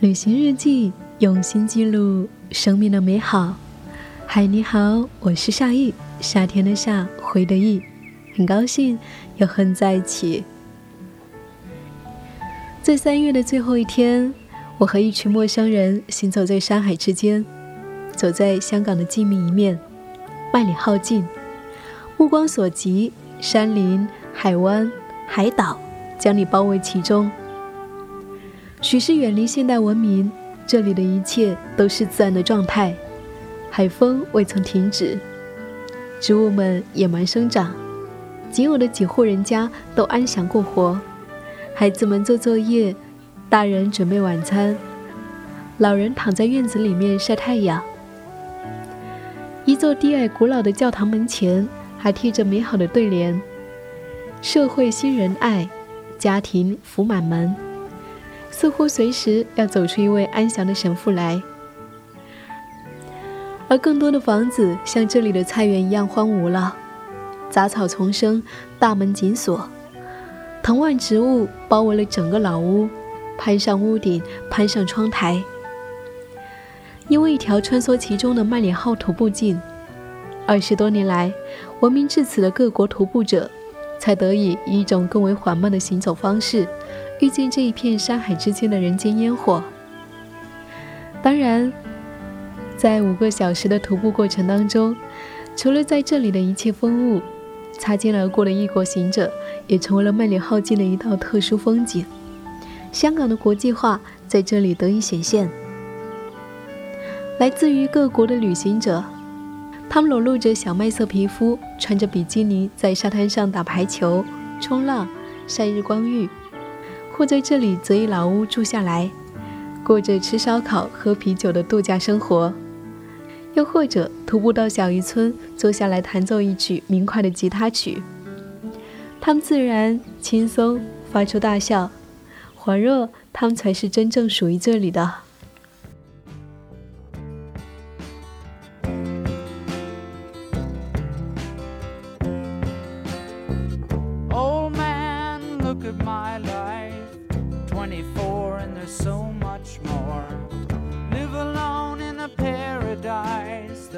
旅行日记，用心记录生命的美好。嗨，你好，我是夏意，夏天的夏，回的意，很高兴又和你在一起。在三月的最后一天，我和一群陌生人行走在山海之间，走在香港的静谧一面，万里浩尽，目光所及，山林、海湾、海岛将你包围其中。许是远离现代文明，这里的一切都是自然的状态，海风未曾停止，植物们野蛮生长，仅有的几户人家都安详过活，孩子们做作业，大人准备晚餐，老人躺在院子里面晒太阳。一座低矮古老的教堂门前还贴着美好的对联：“社会新仁爱，家庭福满门。”似乎随时要走出一位安详的神父来，而更多的房子像这里的菜园一样荒芜了，杂草丛生，大门紧锁，藤蔓植物包围了整个老屋，攀上屋顶，攀上窗台。因为一条穿梭其中的麦里号徒步径，二十多年来，闻名至此的各国徒步者，才得以以一种更为缓慢的行走方式。遇见这一片山海之间的人间烟火。当然，在五个小时的徒步过程当中，除了在这里的一切风物，擦肩而过的异国行者，也成为了万里浩尽的一道特殊风景。香港的国际化在这里得以显现。来自于各国的旅行者，他们裸露着小麦色皮肤，穿着比基尼，在沙滩上打排球、冲浪、晒日光浴。或在这里择一老屋住下来，过着吃烧烤、喝啤酒的度假生活；又或者徒步到小渔村，坐下来弹奏一曲明快的吉他曲。他们自然轻松，发出大笑，恍若他们才是真正属于这里的。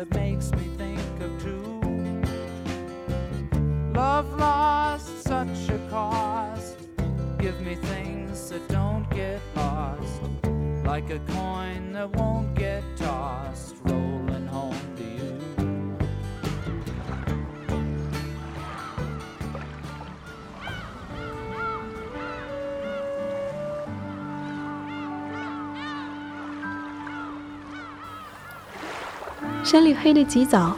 That makes me think of two. Love lost such a cost. Give me things that don't get lost, like a coin that won't get tossed. 山里黑得极早，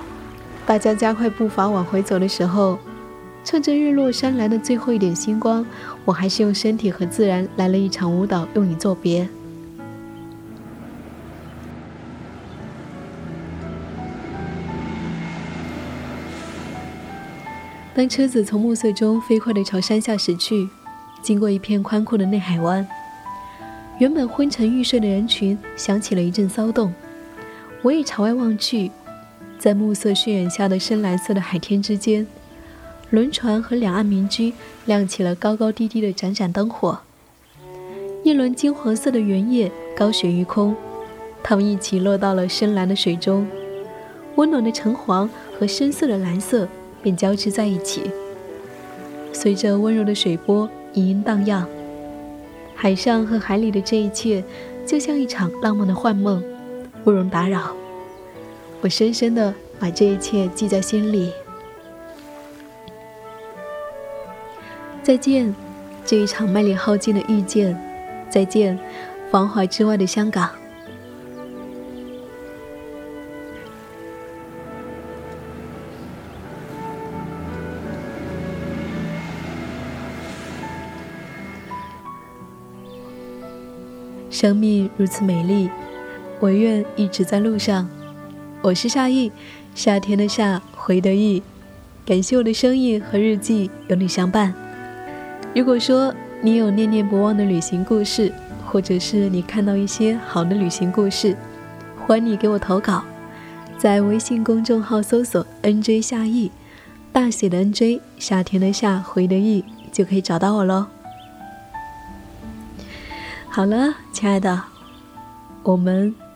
大家加快步伐往回走的时候，趁着日落山来的最后一点星光，我还是用身体和自然来了一场舞蹈，用以作别。当车子从暮色中飞快地朝山下驶去，经过一片宽阔的内海湾，原本昏沉欲睡的人群响起了一阵骚动。我也朝外望去，在暮色渲染下的深蓝色的海天之间，轮船和两岸民居亮起了高高低低的盏盏灯火。一轮金黄色的圆叶高悬于空，它们一起落到了深蓝的水中，温暖的橙黄和深色的蓝色便交织在一起，随着温柔的水波盈盈荡漾。海上和海里的这一切，就像一场浪漫的幻梦。不容打扰，我深深的把这一切记在心里。再见，这一场麦里耗尽的遇见。再见，繁华之外的香港。生命如此美丽。我愿一直在路上。我是夏意，夏天的夏，回的意。感谢我的声音和日记有你相伴。如果说你有念念不忘的旅行故事，或者是你看到一些好的旅行故事，欢迎你给我投稿，在微信公众号搜索 “nj 夏意”，大写的 “nj”，夏天的夏，回的意，就可以找到我喽。好了，亲爱的。我们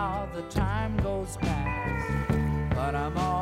how the time goes past, but I'm all